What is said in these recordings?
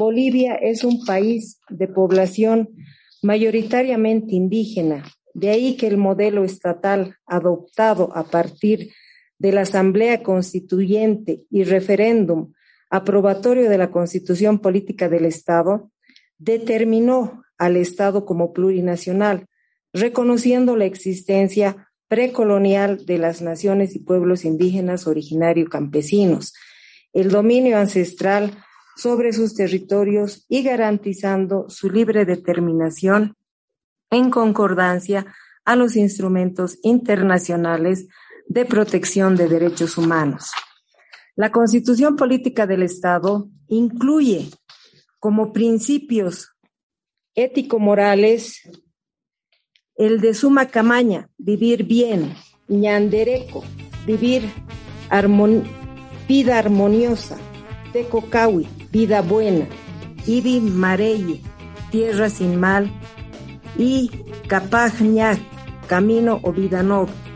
Bolivia es un país de población mayoritariamente indígena, de ahí que el modelo estatal adoptado a partir de la Asamblea Constituyente y referéndum aprobatorio de la Constitución Política del Estado determinó al Estado como plurinacional, reconociendo la existencia precolonial de las naciones y pueblos indígenas originarios campesinos, el dominio ancestral sobre sus territorios y garantizando su libre determinación en concordancia a los instrumentos internacionales de protección de derechos humanos. La Constitución Política del Estado incluye como principios ético-morales el de suma camaña, vivir bien, ñandereco, vivir vida armoniosa, tecocawi, vida buena, ibi mareye, tierra sin mal, y capajña, camino o vida noble.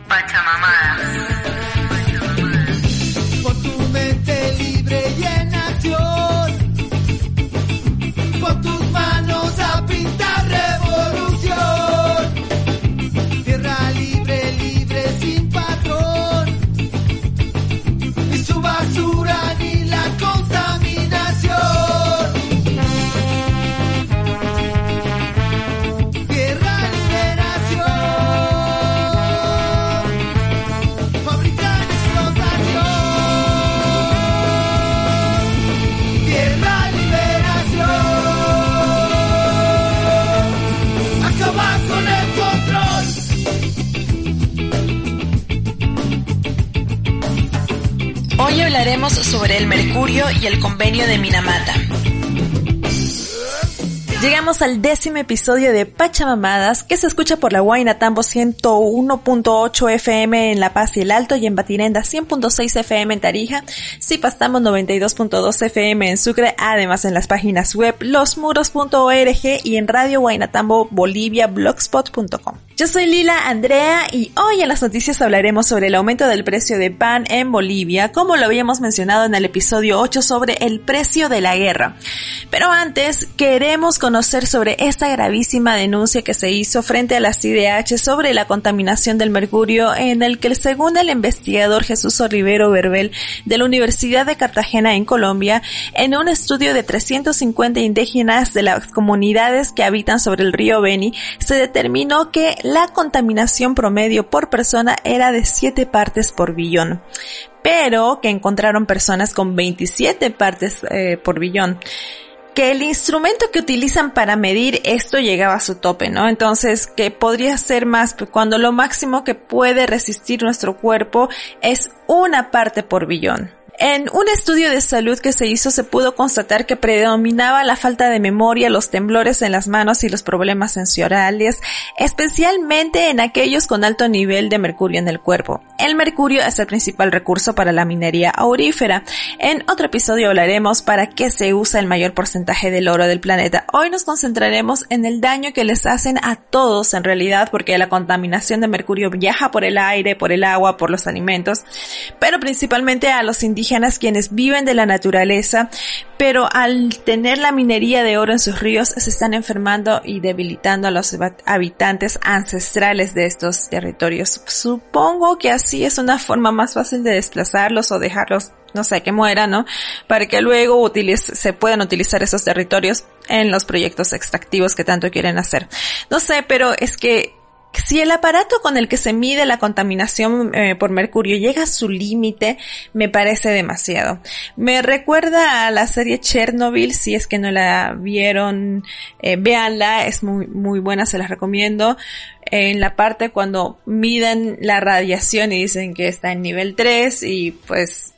Sobre el mercurio y el convenio de Minamata. Llegamos al décimo episodio de Pachamamadas, que se escucha por la Huayna Tambo 101.8 FM en La Paz y el Alto y en Batirenda 100.6 FM en Tarija, Pastamos 92.2 FM en Sucre, además en las páginas web losmuros.org y en Radio Huaynatambo Bolivia blogspot.com. Yo soy Lila Andrea y hoy en las noticias hablaremos sobre el aumento del precio de pan en Bolivia, como lo habíamos mencionado en el episodio 8 sobre el precio de la guerra. Pero antes queremos conocer sobre esta gravísima denuncia que se hizo frente a la CIDH sobre la contaminación del mercurio en el que según el investigador Jesús Rivero Verbel de la Universidad de Cartagena en Colombia, en un estudio de 350 indígenas de las comunidades que habitan sobre el río Beni, se determinó que la contaminación promedio por persona era de 7 partes por billón, pero que encontraron personas con 27 partes eh, por billón que el instrumento que utilizan para medir esto llegaba a su tope, ¿no? Entonces, que podría ser más cuando lo máximo que puede resistir nuestro cuerpo es una parte por billón. En un estudio de salud que se hizo se pudo constatar que predominaba la falta de memoria, los temblores en las manos y los problemas sensoriales, especialmente en aquellos con alto nivel de mercurio en el cuerpo. El mercurio es el principal recurso para la minería aurífera. En otro episodio hablaremos para qué se usa el mayor porcentaje del oro del planeta. Hoy nos concentraremos en el daño que les hacen a todos en realidad porque la contaminación de mercurio viaja por el aire, por el agua, por los alimentos, pero principalmente a los indígenas quienes viven de la naturaleza, pero al tener la minería de oro en sus ríos se están enfermando y debilitando a los habitantes ancestrales de estos territorios. Supongo que así es una forma más fácil de desplazarlos o dejarlos no sé, que mueran, ¿no? Para que luego se puedan utilizar esos territorios en los proyectos extractivos que tanto quieren hacer. No sé, pero es que si el aparato con el que se mide la contaminación eh, por mercurio llega a su límite, me parece demasiado. Me recuerda a la serie Chernobyl, si es que no la vieron, eh, véanla, es muy, muy buena, se las recomiendo. En la parte cuando miden la radiación y dicen que está en nivel 3 y pues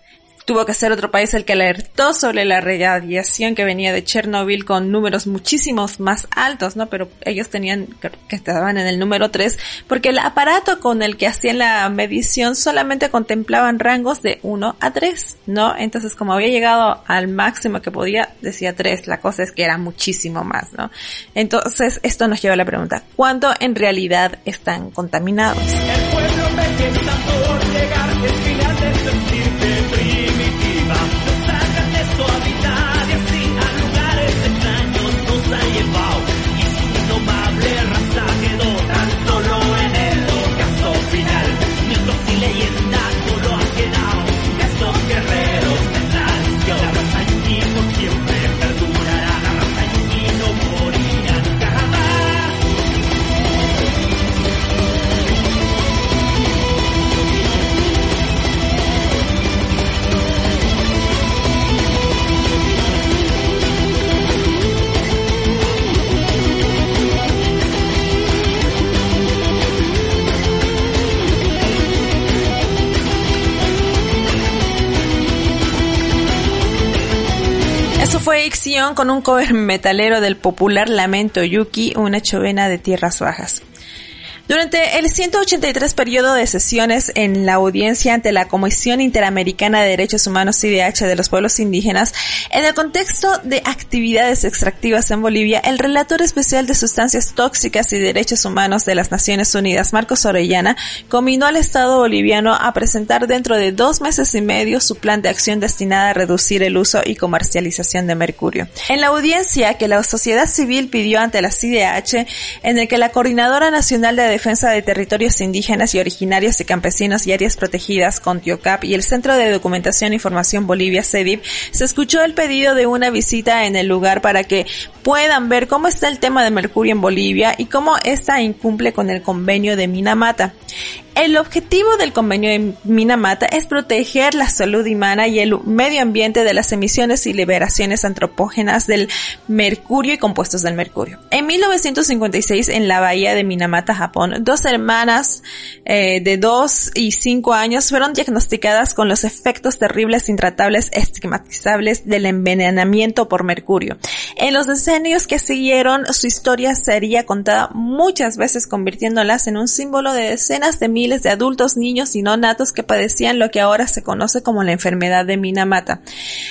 tuvo que ser otro país el que alertó sobre la radiación que venía de Chernobyl con números muchísimos más altos, ¿no? Pero ellos tenían, que estaban en el número 3, porque el aparato con el que hacían la medición solamente contemplaban rangos de 1 a 3, ¿no? Entonces, como había llegado al máximo que podía, decía 3, la cosa es que era muchísimo más, ¿no? Entonces, esto nos lleva a la pregunta, ¿cuánto en realidad están contaminados? El pueblo por llegar, el final de primitiva. Con un cover metalero del popular Lamento Yuki, una chovena de tierras bajas. Durante el 183 periodo de sesiones en la audiencia ante la Comisión Interamericana de Derechos Humanos IDH de los Pueblos Indígenas, en el contexto de actividades extractivas en Bolivia, el relator especial de sustancias tóxicas y derechos humanos de las Naciones Unidas, Marcos Orellana, combinó al Estado boliviano a presentar dentro de dos meses y medio su plan de acción destinada a reducir el uso y comercialización de mercurio. En la audiencia que la sociedad civil pidió ante la CIDH, en el que la Coordinadora Nacional de Defensa de Territorios Indígenas y Originarios de Campesinos y Áreas Protegidas, CONTIOCAP, y el Centro de Documentación e Información Bolivia, CEDIP, se escuchó el pedido de una visita en el lugar para que puedan ver cómo está el tema de mercurio en Bolivia y cómo esta incumple con el convenio de Minamata. El objetivo del convenio de Minamata es proteger la salud humana y el medio ambiente de las emisiones y liberaciones antropógenas del mercurio y compuestos del mercurio. En 1956, en la bahía de Minamata, Japón, dos hermanas eh, de 2 y 5 años fueron diagnosticadas con los efectos terribles, intratables, estigmatizables del envenenamiento por mercurio. En los decenios que siguieron, su historia sería contada muchas veces convirtiéndolas en un símbolo de decenas de miles de adultos, niños y no natos que padecían lo que ahora se conoce como la enfermedad de Minamata.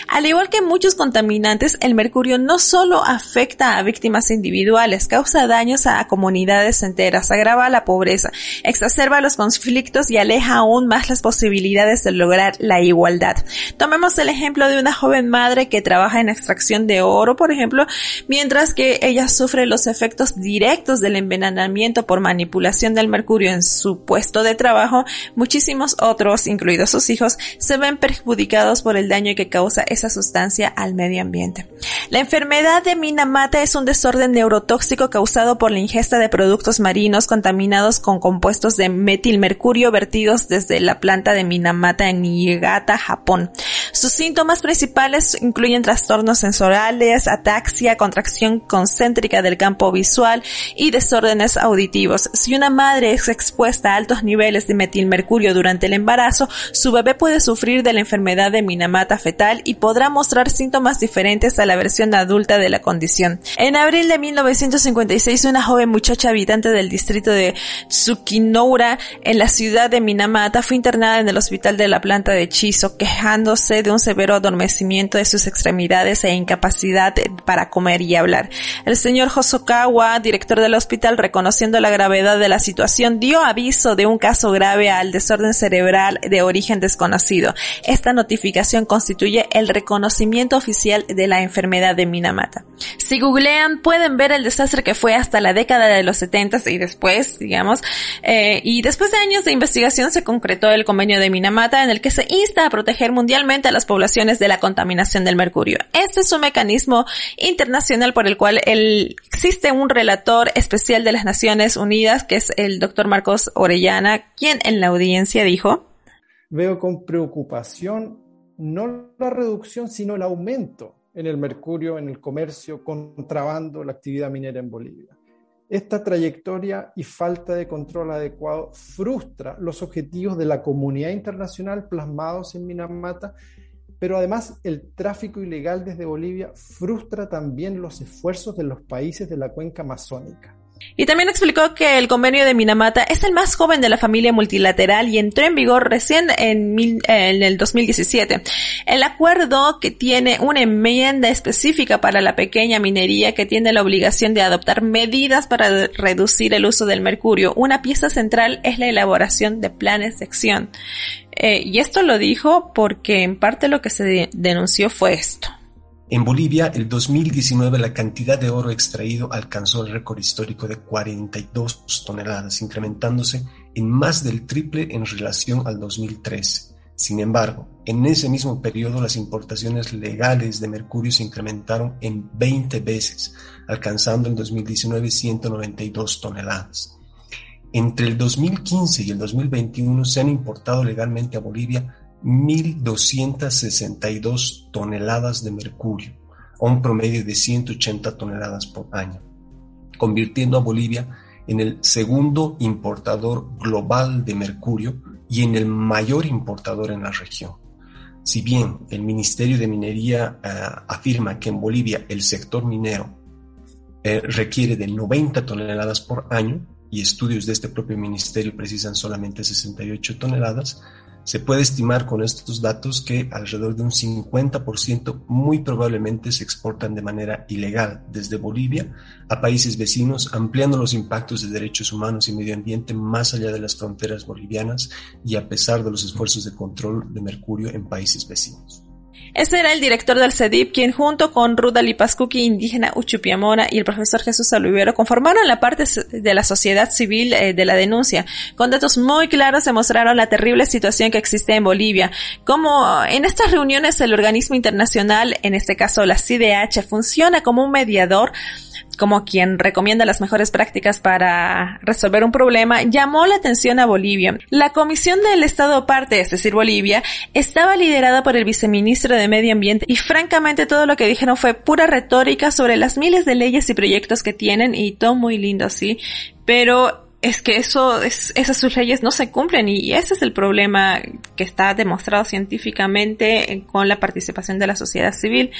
Al igual que muchos contaminantes, el mercurio no solo afecta a víctimas individuales, causa daños a comunidades enteras, agrava la pobreza, exacerba los conflictos y aleja aún más las posibilidades de lograr la igualdad. Tomemos el ejemplo de una joven madre que trabaja en extracción de oro, por ejemplo, mientras que ella sufre los efectos directos del envenenamiento por manipulación del mercurio en su puesto de trabajo, muchísimos otros, incluidos sus hijos, se ven perjudicados por el daño que causa esa sustancia al medio ambiente. La enfermedad de Minamata es un desorden neurotóxico causado por la ingesta de productos marinos contaminados con compuestos de metilmercurio vertidos desde la planta de Minamata en Niigata, Japón. Sus síntomas principales incluyen trastornos sensoriales, ataxia, contracción concéntrica del campo visual y desórdenes auditivos. Si una madre es expuesta a altos niveles de metilmercurio durante el embarazo, su bebé puede sufrir de la enfermedad de Minamata fetal y podrá mostrar síntomas diferentes a la versión adulta de la condición. En abril de 1956, una joven muchacha habitante del distrito de Tsukinoura, en la ciudad de Minamata, fue internada en el hospital de la planta de Chiso, quejándose de un severo adormecimiento de sus extremidades e incapacidad para comer y hablar. El señor Hosokawa, director del hospital, reconociendo la gravedad de la situación, dio aviso de un caso grave al desorden cerebral de origen desconocido. Esta notificación constituye el reconocimiento oficial de la enfermedad de Minamata. Si googlean pueden ver el desastre que fue hasta la década de los 70 y después, digamos, eh, y después de años de investigación se concretó el convenio de Minamata en el que se insta a proteger mundialmente a las poblaciones de la contaminación del mercurio. Este es un mecanismo internacional por el cual existe un relator especial de las Naciones Unidas que es el doctor Marcos Orellana quien en la audiencia dijo, Veo con preocupación no la reducción, sino el aumento en el mercurio, en el comercio, contrabando, la actividad minera en Bolivia. Esta trayectoria y falta de control adecuado frustra los objetivos de la comunidad internacional plasmados en Minamata, pero además el tráfico ilegal desde Bolivia frustra también los esfuerzos de los países de la cuenca amazónica. Y también explicó que el convenio de Minamata es el más joven de la familia multilateral y entró en vigor recién en, en, el 2017. El acuerdo que tiene una enmienda específica para la pequeña minería que tiene la obligación de adoptar medidas para reducir el uso del mercurio. Una pieza central es la elaboración de planes de acción. Eh, y esto lo dijo porque en parte lo que se denunció fue esto. En Bolivia, el 2019 la cantidad de oro extraído alcanzó el récord histórico de 42 toneladas, incrementándose en más del triple en relación al 2013. Sin embargo, en ese mismo periodo las importaciones legales de mercurio se incrementaron en 20 veces, alcanzando en 2019 192 toneladas. Entre el 2015 y el 2021 se han importado legalmente a Bolivia 1.262 toneladas de mercurio, a un promedio de 180 toneladas por año, convirtiendo a Bolivia en el segundo importador global de mercurio y en el mayor importador en la región. Si bien el Ministerio de Minería eh, afirma que en Bolivia el sector minero eh, requiere de 90 toneladas por año, y estudios de este propio ministerio precisan solamente 68 toneladas, se puede estimar con estos datos que alrededor de un 50% muy probablemente se exportan de manera ilegal desde Bolivia a países vecinos, ampliando los impactos de derechos humanos y medio ambiente más allá de las fronteras bolivianas y a pesar de los esfuerzos de control de mercurio en países vecinos. Ese era el director del CEDIP, quien junto con Ruda Lipascuki, indígena Uchupiamona, y el profesor Jesús Saluvero conformaron la parte de la sociedad civil eh, de la denuncia. Con datos muy claros se mostraron la terrible situación que existe en Bolivia. Como en estas reuniones el organismo internacional, en este caso la CIDH, funciona como un mediador como quien recomienda las mejores prácticas para resolver un problema, llamó la atención a Bolivia. La Comisión del Estado Parte, es decir, Bolivia, estaba liderada por el viceministro de Medio Ambiente y francamente todo lo que dijeron fue pura retórica sobre las miles de leyes y proyectos que tienen y todo muy lindo, sí, pero es que eso, es, esas sus leyes no se cumplen y ese es el problema que está demostrado científicamente con la participación de la sociedad civil.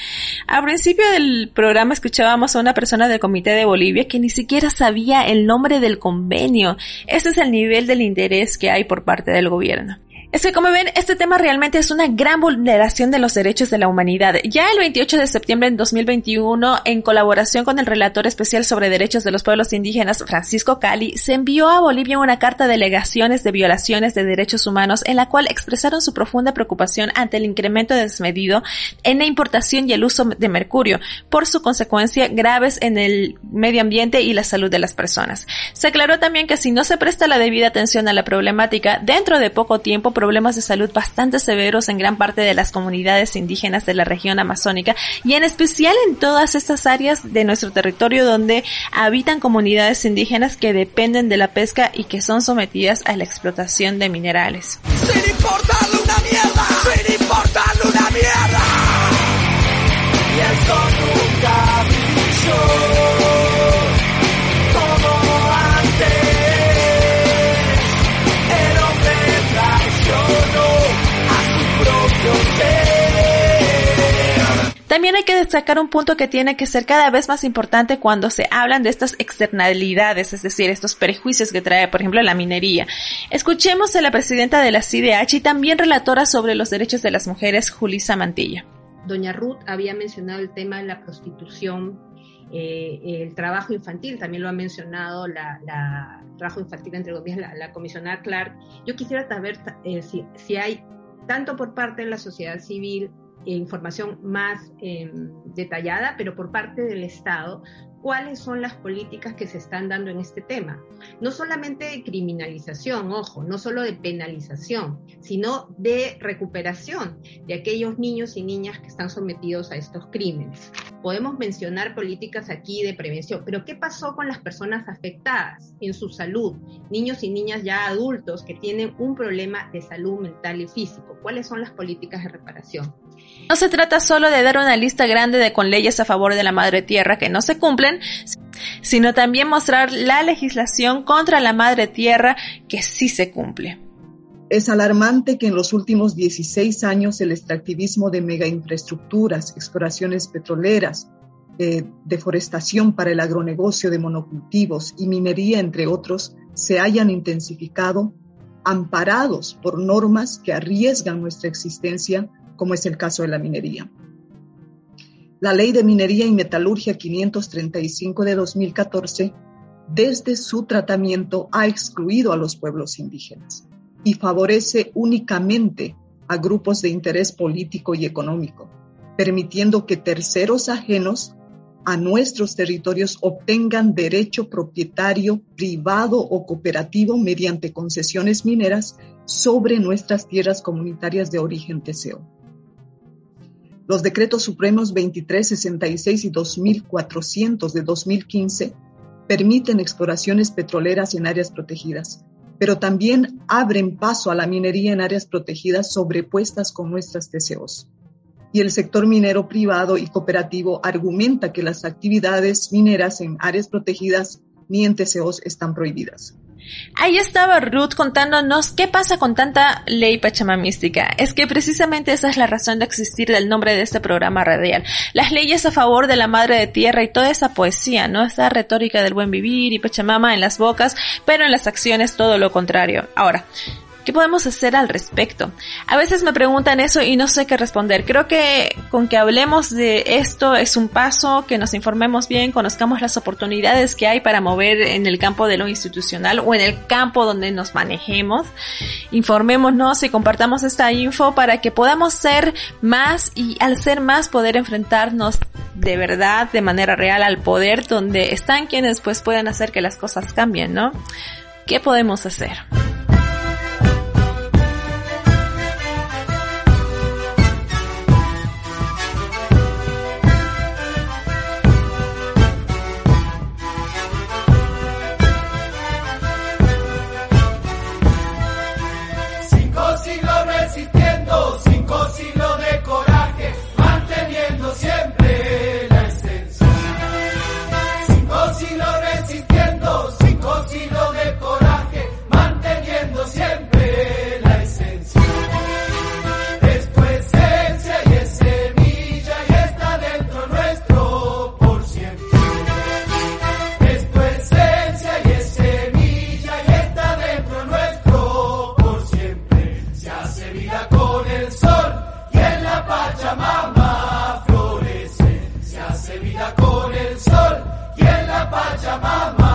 Al principio del programa escuchábamos a una persona del Comité de Bolivia que ni siquiera sabía el nombre del convenio. Ese es el nivel del interés que hay por parte del gobierno. Es que como ven, este tema realmente es una gran vulneración de los derechos de la humanidad. Ya el 28 de septiembre de 2021, en colaboración con el relator especial sobre derechos de los pueblos indígenas, Francisco Cali, se envió a Bolivia una carta de alegaciones de violaciones de derechos humanos en la cual expresaron su profunda preocupación ante el incremento desmedido en la importación y el uso de mercurio, por su consecuencia graves en el medio ambiente y la salud de las personas. Se aclaró también que si no se presta la debida atención a la problemática, dentro de poco tiempo problemas de salud bastante severos en gran parte de las comunidades indígenas de la región amazónica y en especial en todas estas áreas de nuestro territorio donde habitan comunidades indígenas que dependen de la pesca y que son sometidas a la explotación de minerales. También hay que destacar un punto que tiene que ser cada vez más importante cuando se hablan de estas externalidades, es decir, estos prejuicios que trae, por ejemplo, la minería. Escuchemos a la presidenta de la CIDH y también relatora sobre los derechos de las mujeres, Julisa Mantilla. Doña Ruth había mencionado el tema de la prostitución, eh, el trabajo infantil, también lo ha mencionado la, trabajo infantil entre comillas, la, comisionada Clark. Yo quisiera saber eh, si hay tanto por parte de la sociedad civil información más em, detallada, pero por parte del Estado, cuáles son las políticas que se están dando en este tema. No solamente de criminalización, ojo, no solo de penalización, sino de recuperación de aquellos niños y niñas que están sometidos a estos crímenes. Podemos mencionar políticas aquí de prevención, pero ¿qué pasó con las personas afectadas en su salud? Niños y niñas ya adultos que tienen un problema de salud mental y físico. ¿Cuáles son las políticas de reparación? No se trata solo de dar una lista grande de con leyes a favor de la madre tierra que no se cumplen, sino también mostrar la legislación contra la madre tierra que sí se cumple. Es alarmante que en los últimos 16 años el extractivismo de megainfraestructuras, exploraciones petroleras, deforestación para el agronegocio de monocultivos y minería, entre otros, se hayan intensificado, amparados por normas que arriesgan nuestra existencia como es el caso de la minería. La Ley de Minería y Metalurgia 535 de 2014, desde su tratamiento, ha excluido a los pueblos indígenas y favorece únicamente a grupos de interés político y económico, permitiendo que terceros ajenos a nuestros territorios obtengan derecho propietario privado o cooperativo mediante concesiones mineras sobre nuestras tierras comunitarias de origen TCO. Los decretos supremos 2366 y 2400 de 2015 permiten exploraciones petroleras en áreas protegidas, pero también abren paso a la minería en áreas protegidas sobrepuestas con nuestras TCOs. Y el sector minero privado y cooperativo argumenta que las actividades mineras en áreas protegidas ni en TCOs están prohibidas. Ahí estaba Ruth contándonos qué pasa con tanta ley pachamamística. Es que precisamente esa es la razón de existir del nombre de este programa radial. Las leyes a favor de la madre de tierra y toda esa poesía, ¿no? Esa retórica del buen vivir y Pachamama en las bocas, pero en las acciones todo lo contrario. Ahora, ¿Qué podemos hacer al respecto? A veces me preguntan eso y no sé qué responder. Creo que con que hablemos de esto es un paso, que nos informemos bien, conozcamos las oportunidades que hay para mover en el campo de lo institucional o en el campo donde nos manejemos. Informémonos y compartamos esta info para que podamos ser más y al ser más poder enfrentarnos de verdad, de manera real al poder donde están quienes pues pueden hacer que las cosas cambien, ¿no? ¿Qué podemos hacer? Pachamama.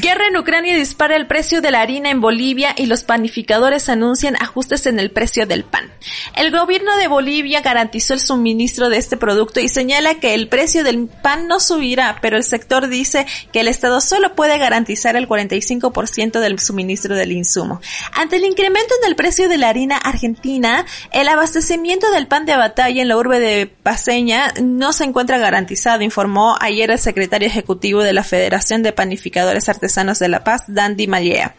Guerra en Ucrania dispara el precio de la harina en Bolivia y los panificadores anuncian ajustes en el precio del pan. El gobierno de Bolivia garantizó el suministro de este producto y señala que el precio del pan no subirá, pero el sector dice que el Estado solo puede garantizar el 45% del suministro del insumo. Ante el incremento en el precio de la harina argentina, el abastecimiento del pan de batalla en la urbe de Paseña no se encuentra garantizado, informó ayer el secretario ejecutivo de la Federación de Panificadores Artesanos de La Paz, Dandy Mallea.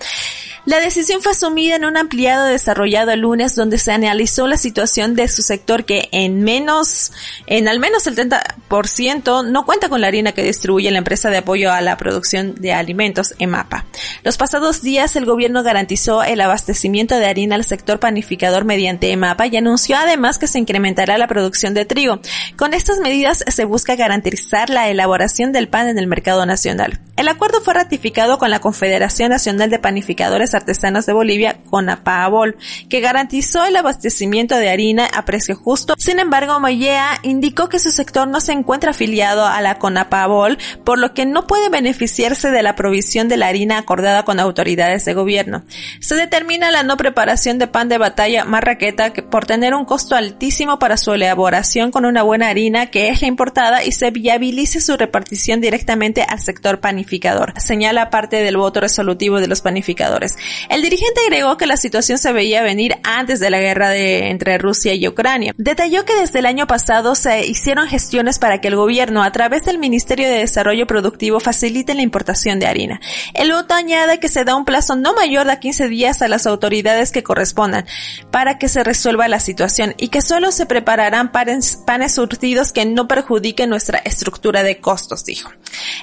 La decisión fue asumida en un ampliado desarrollado el lunes donde se analizó la situación de su sector que en menos, en al menos el 30% no cuenta con la harina que distribuye la empresa de apoyo a la producción de alimentos, EMAPA. Los pasados días el gobierno garantizó el abastecimiento de harina al sector panificador mediante EMAPA y anunció además que se incrementará la producción de trigo. Con estas medidas se busca garantizar la elaboración del pan en el mercado nacional. El acuerdo fue ratificado con la Confederación Nacional de Panificadores Artesanos de Bolivia, CONAPABOL, que garantizó el abastecimiento de harina a precio justo. Sin embargo, Mayea indicó que su sector no se encuentra afiliado a la CONAPABOL, por lo que no puede beneficiarse de la provisión de la harina acordada con autoridades de gobierno. Se determina la no preparación de pan de batalla marraqueta por tener un costo altísimo para su elaboración con una buena harina que es la importada y se viabilice su repartición directamente al sector panificador señala parte del voto resolutivo de los panificadores. El dirigente agregó que la situación se veía venir antes de la guerra entre Rusia y Ucrania. Detalló que desde el año pasado se hicieron gestiones para que el gobierno, a través del Ministerio de Desarrollo Productivo, facilite la importación de harina. El voto añade que se da un plazo no mayor de 15 días a las autoridades que correspondan para que se resuelva la situación y que solo se prepararán panes, panes surtidos que no perjudiquen nuestra estructura de costos, dijo.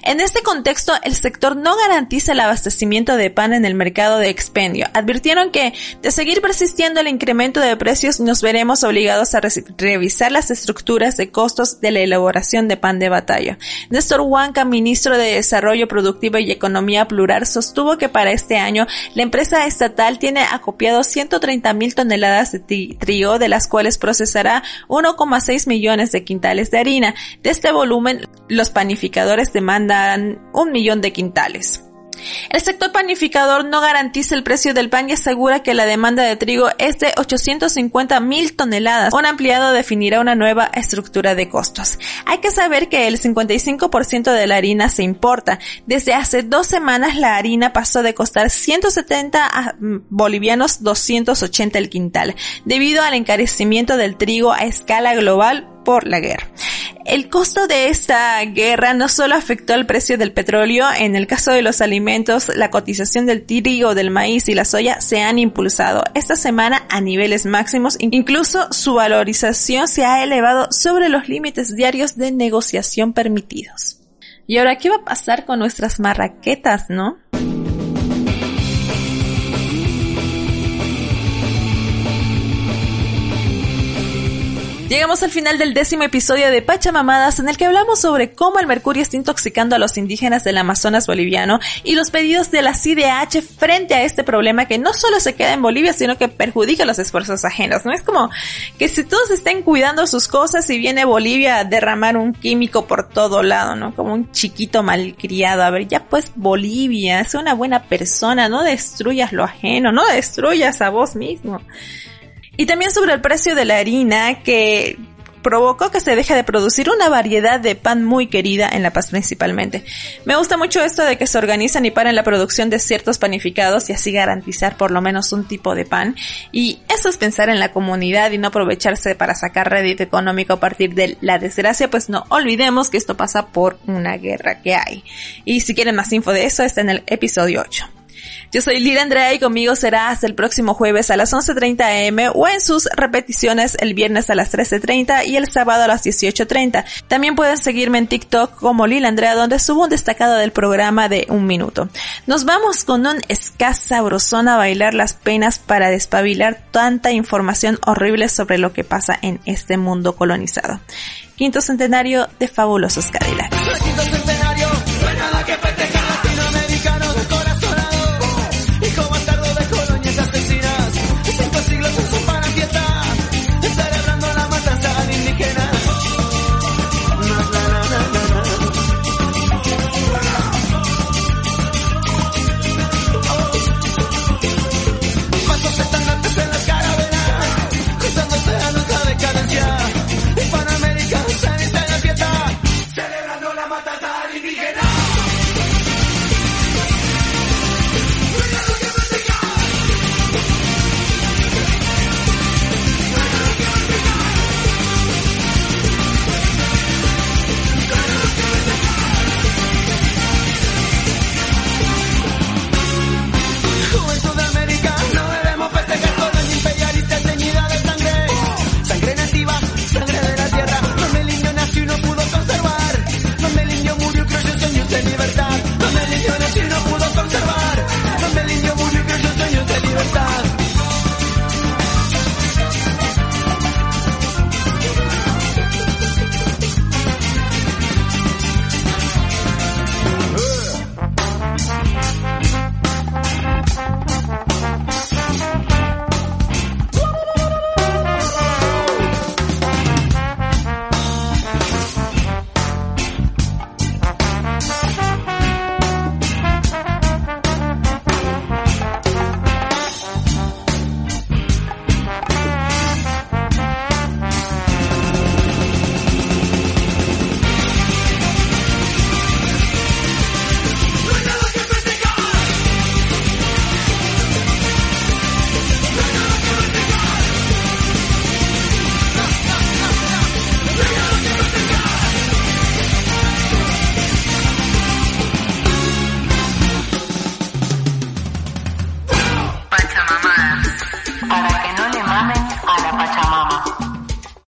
En este contexto, el sector no garantiza el abastecimiento de pan en el mercado de expendio. Advirtieron que de seguir persistiendo el incremento de precios nos veremos obligados a revisar las estructuras de costos de la elaboración de pan de batalla. Néstor Huanca, ministro de Desarrollo Productivo y Economía Plural, sostuvo que para este año la empresa estatal tiene acopiado 130 mil toneladas de trigo, de las cuales procesará 1,6 millones de quintales de harina. De este volumen, los panificadores demandan un millón de quintales. El sector panificador no garantiza el precio del pan y asegura que la demanda de trigo es de 850 mil toneladas. Un ampliado definirá una nueva estructura de costos. Hay que saber que el 55% de la harina se importa. Desde hace dos semanas la harina pasó de costar 170 bolivianos 280 el quintal, debido al encarecimiento del trigo a escala global por la guerra. El costo de esta guerra no solo afectó al precio del petróleo, en el caso de los alimentos, la cotización del trigo, del maíz y la soya se han impulsado esta semana a niveles máximos, incluso su valorización se ha elevado sobre los límites diarios de negociación permitidos. Y ahora, ¿qué va a pasar con nuestras marraquetas, no? Llegamos al final del décimo episodio de Pachamamadas en el que hablamos sobre cómo el mercurio está intoxicando a los indígenas del Amazonas boliviano y los pedidos de la CIDH frente a este problema que no solo se queda en Bolivia, sino que perjudica los esfuerzos ajenos. No es como que si todos estén cuidando sus cosas y viene Bolivia a derramar un químico por todo lado, ¿no? Como un chiquito malcriado. A ver, ya pues Bolivia, es una buena persona, no destruyas lo ajeno, no destruyas a vos mismo. Y también sobre el precio de la harina que provocó que se deje de producir una variedad de pan muy querida en La Paz principalmente. Me gusta mucho esto de que se organizan y paren la producción de ciertos panificados y así garantizar por lo menos un tipo de pan. Y eso es pensar en la comunidad y no aprovecharse para sacar rédito económico a partir de la desgracia, pues no olvidemos que esto pasa por una guerra que hay. Y si quieren más info de eso está en el episodio 8. Yo soy Lila Andrea y conmigo será hasta el próximo jueves a las 11.30 am o en sus repeticiones el viernes a las 13.30 y el sábado a las 18.30. También pueden seguirme en TikTok como Lila Andrea donde subo un destacado del programa de un minuto. Nos vamos con un escasa sabrosón a bailar las penas para despabilar tanta información horrible sobre lo que pasa en este mundo colonizado. Quinto centenario de fabulosos Cadillacs.